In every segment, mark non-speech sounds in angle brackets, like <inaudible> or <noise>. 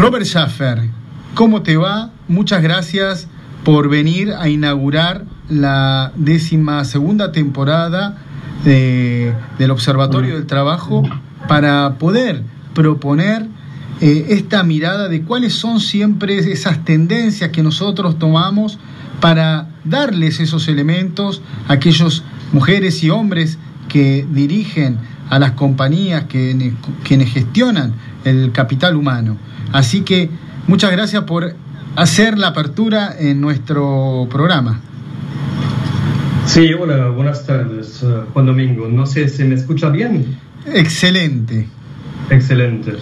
Robert Schaffer, ¿cómo te va? Muchas gracias por venir a inaugurar la décima segunda temporada del Observatorio del Trabajo para poder proponer eh, esta mirada de cuáles son siempre esas tendencias que nosotros tomamos para darles esos elementos a aquellos mujeres y hombres que dirigen a las compañías, que, quienes gestionan el capital humano. Así que muchas gracias por hacer la apertura en nuestro programa. Sí, hola, buenas tardes, eh, Juan Domingo. No sé si me escucha bien. Excelente. Excelente.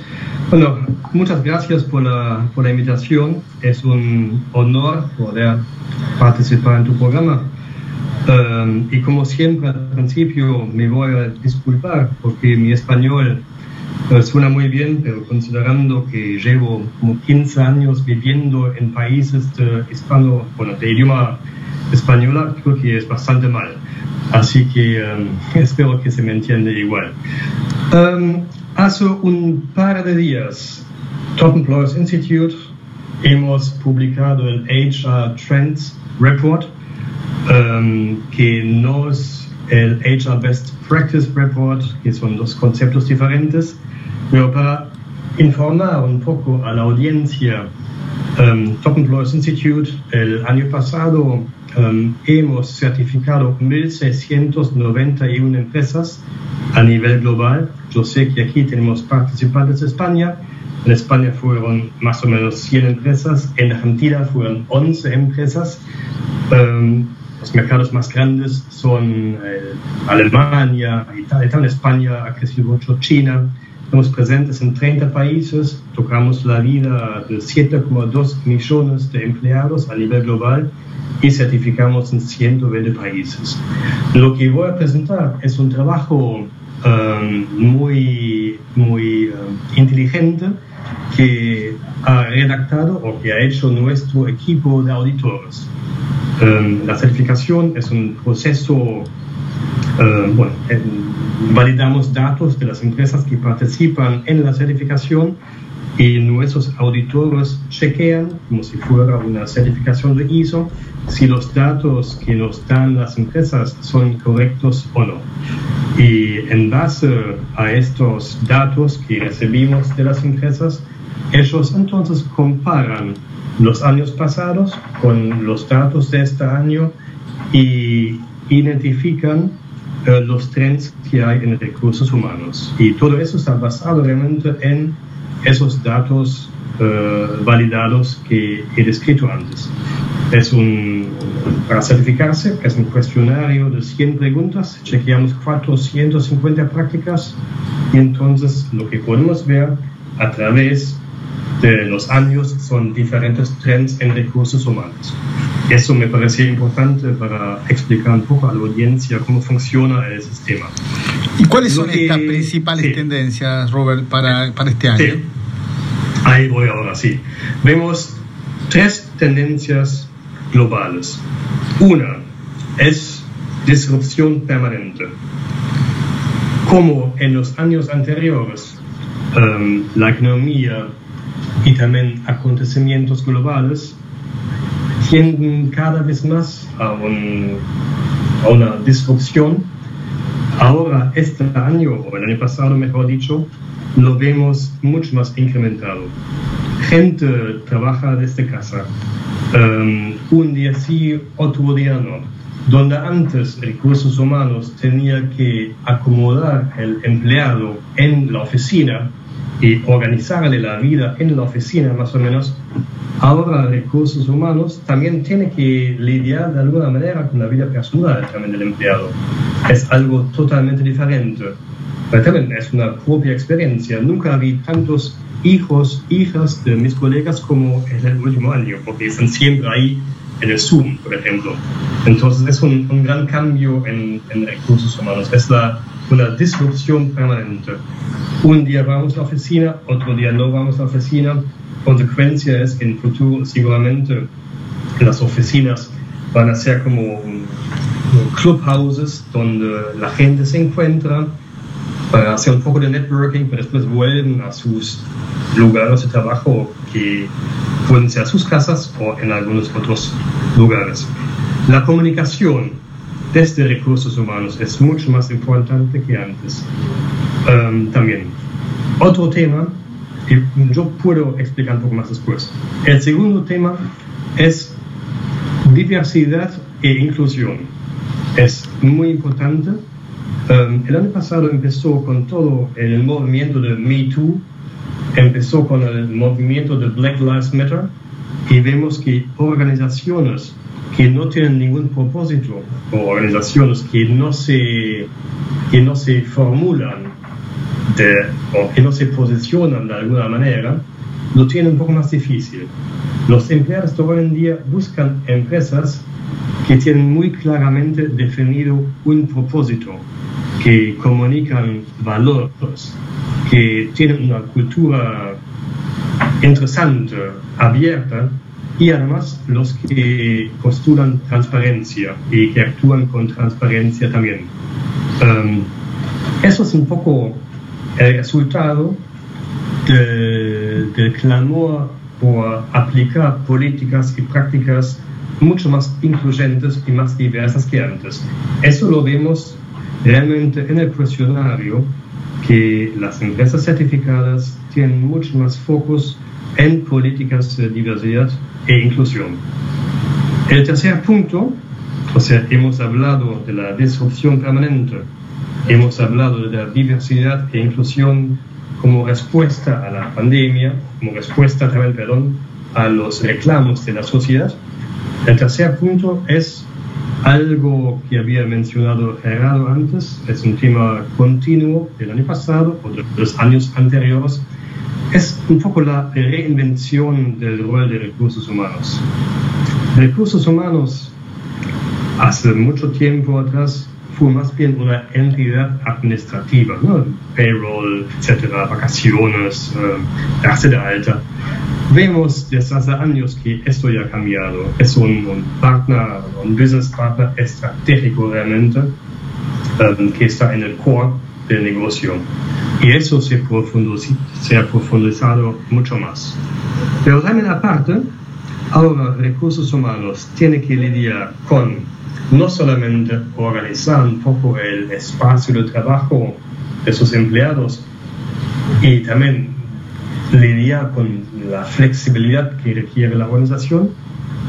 Bueno, muchas gracias por la, por la invitación. Es un honor poder participar en tu programa. Eh, y como siempre, al principio me voy a disculpar porque mi español suena muy bien, pero considerando que llevo como 15 años viviendo en países de hispano, bueno, de idioma española, creo que es bastante mal. Así que um, <laughs> espero que se me entienda igual. Um, hace un par de días, Top Employers Institute hemos publicado el HR Trends Report, um, que no es el HR Best Practice Report, que son dos conceptos diferentes, pero para informar un poco a la audiencia, Top Employers Institute el año pasado Um, hemos certificado 1.691 empresas a nivel global. Yo sé que aquí tenemos participantes de España. En España fueron más o menos 100 empresas. En Argentina fueron 11 empresas. Um, los mercados más grandes son eh, Alemania, Italia, España ha crecido mucho, China. Estamos presentes en 30 países, tocamos la vida de 7,2 millones de empleados a nivel global y certificamos en 120 países. Lo que voy a presentar es un trabajo um, muy, muy um, inteligente que ha redactado o que ha hecho nuestro equipo de auditores. Um, la certificación es un proceso, uh, bueno, validamos datos de las empresas que participan en la certificación y nuestros auditores chequean, como si fuera una certificación de ISO, si los datos que nos dan las empresas son correctos o no. Y en base a estos datos que recibimos de las empresas, ellos entonces comparan los años pasados con los datos de este año y identifican eh, los trends que hay en recursos humanos. Y todo eso está basado realmente en esos datos eh, validados que he descrito antes. Es un, para certificarse, es un cuestionario de 100 preguntas, chequeamos 450 prácticas y entonces lo que podemos ver a través de los años son diferentes trends en recursos humanos. Eso me parecía importante para explicar un poco a la audiencia cómo funciona el sistema. ¿Y cuáles son estas principales tendencias, Robert, para, para este año? Ahí voy ahora, sí. Vemos tres tendencias globales. Una es disrupción permanente. Como en los años anteriores, um, la economía y también acontecimientos globales tienden cada vez más a, a una disrupción. Ahora, este año, o el año pasado, mejor dicho, lo vemos mucho más incrementado. Gente trabaja desde casa, um, un día sí, otro día no. Donde antes recursos humanos tenía que acomodar el empleado en la oficina y organizarle la vida en la oficina más o menos, ahora recursos humanos también tiene que lidiar de alguna manera con la vida personal también del empleado. Es algo totalmente diferente. Pero también es una propia experiencia. Nunca vi tantos hijos, hijas de mis colegas como en el último año, porque están siempre ahí en el Zoom, por ejemplo. Entonces es un, un gran cambio en, en, recursos humanos. Es la, una disrupción permanente. Un día vamos a la oficina, otro día no vamos a la oficina. Consecuencia es que en el futuro seguramente las oficinas van a ser como clubhouses donde la gente se encuentra para hacer un poco de networking, pero después vuelven a sus lugares de trabajo que pueden ser sus casas o en algunos otros lugares. La comunicación desde recursos humanos es mucho más importante que antes. Um, también. Otro tema, y yo puedo explicar un poco más después. El segundo tema es diversidad e inclusión. Es muy importante. Um, el año pasado empezó con todo el movimiento de Me Too, empezó con el movimiento de Black Lives Matter y vemos que organizaciones que no tienen ningún propósito o organizaciones que no se, que no se formulan o que no se posicionan de alguna manera, lo tienen un poco más difícil. Los empleados de hoy en día buscan empresas que tienen muy claramente definido un propósito, que comunican valores, que tienen una cultura interesante, abierta, y además los que postulan transparencia y que actúan con transparencia también. Um, eso es un poco el resultado del clamor por aplicar políticas y prácticas mucho más incluyentes y más diversas que antes. Eso lo vemos realmente en el cuestionario que las empresas certificadas tienen mucho más focos en políticas de diversidad e inclusión. El tercer punto, o sea, hemos hablado de la disrupción permanente, hemos hablado de la diversidad e inclusión como respuesta a la pandemia, como respuesta también, perdón, a los reclamos de la sociedad. El tercer punto es algo que había mencionado Gerardo antes, es un tema continuo del año pasado o de los años anteriores, es un poco la reinvención del rol de recursos humanos. Recursos humanos hace mucho tiempo atrás fue más bien una entidad administrativa, ¿no? payroll, etcétera, vacaciones, uh, de alta. Vemos desde hace años que esto ya ha cambiado. Es un, un partner, un business partner estratégico realmente, um, que está en el core del negocio. Y eso se, se ha profundizado mucho más. Pero también aparte, ahora recursos humanos tienen que lidiar con no solamente organizar un poco el espacio de trabajo de sus empleados y también lidiar con la flexibilidad que requiere la organización,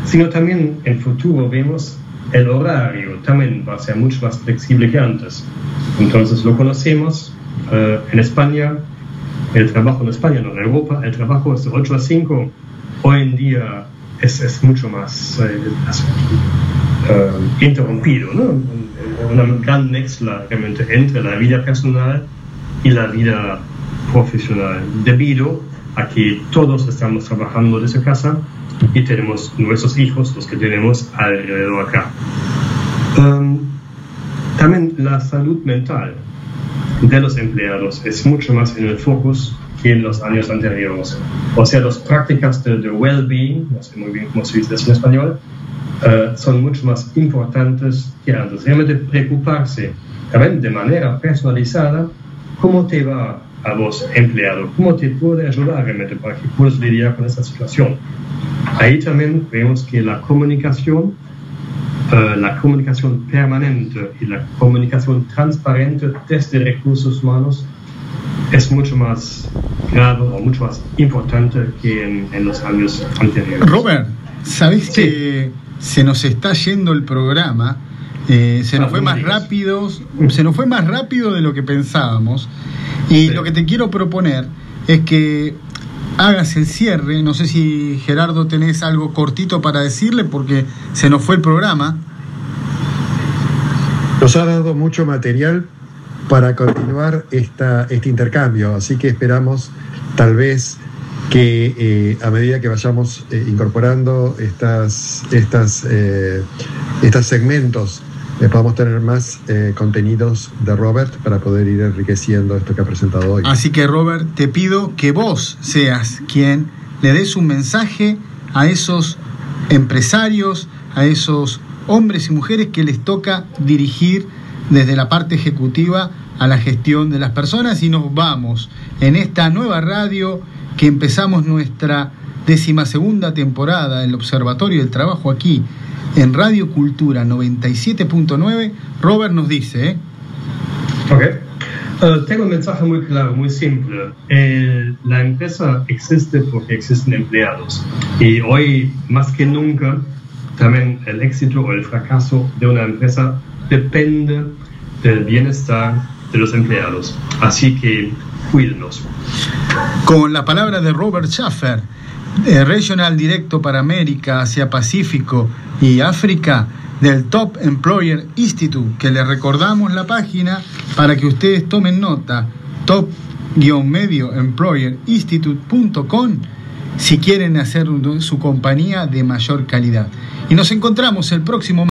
sino también en futuro vemos el horario también va a ser mucho más flexible que antes. Entonces lo conocemos eh, en España, el trabajo en España, no en Europa, el trabajo es de 8 a 5. Hoy en día es, mucho más eh, eh, interrumpido, ¿no? Una gran mezcla realmente entre la vida personal y la vida profesional, debido a que todos estamos trabajando desde casa y tenemos nuestros hijos, los que tenemos alrededor acá. Um, también la salud mental de los empleados es mucho más en el focus que en los años anteriores. O sea, las prácticas de, well-being, no sé muy bien cómo se dice en español, uh, son mucho más importantes que antes. Realmente preocuparse también de manera personalizada cómo te va a vos empleado, cómo te puede ayudar realmente para que puedas lidiar con esa situación. Ahí también vemos que la comunicación, uh, la comunicación permanente y la comunicación transparente desde recursos humanos es mucho más grave o mucho más importante que en, en los años anteriores. Robert, ¿sabes sí. que se nos está yendo el programa? Eh, se nos ah, fue más rápido, se nos fue más rápido de lo que pensábamos. Y sí. lo que te quiero proponer es que hagas el cierre. No sé si Gerardo tenés algo cortito para decirle porque se nos fue el programa. Nos ha dado mucho material para continuar esta, este intercambio, así que esperamos tal vez que eh, a medida que vayamos eh, incorporando estas, estas, eh, estos segmentos eh, podamos tener más eh, contenidos de Robert para poder ir enriqueciendo esto que ha presentado hoy. Así que Robert, te pido que vos seas quien le des un mensaje a esos empresarios, a esos hombres y mujeres que les toca dirigir desde la parte ejecutiva a la gestión de las personas y nos vamos en esta nueva radio que empezamos nuestra decimasegunda temporada, el Observatorio del Trabajo aquí en Radio Cultura 97.9. Robert nos dice, ¿eh? Ok. Uh, tengo un mensaje muy claro, muy simple. El, la empresa existe porque existen empleados. Y hoy, más que nunca, también el éxito o el fracaso de una empresa depende del bienestar de los empleados. Así que cuídenos. Con la palabra de Robert Schaffer, eh, Regional Directo para América, Asia Pacífico y África del Top Employer Institute, que le recordamos la página para que ustedes tomen nota, top-medio employer institute.com si quieren hacer su compañía de mayor calidad. Y nos encontramos el próximo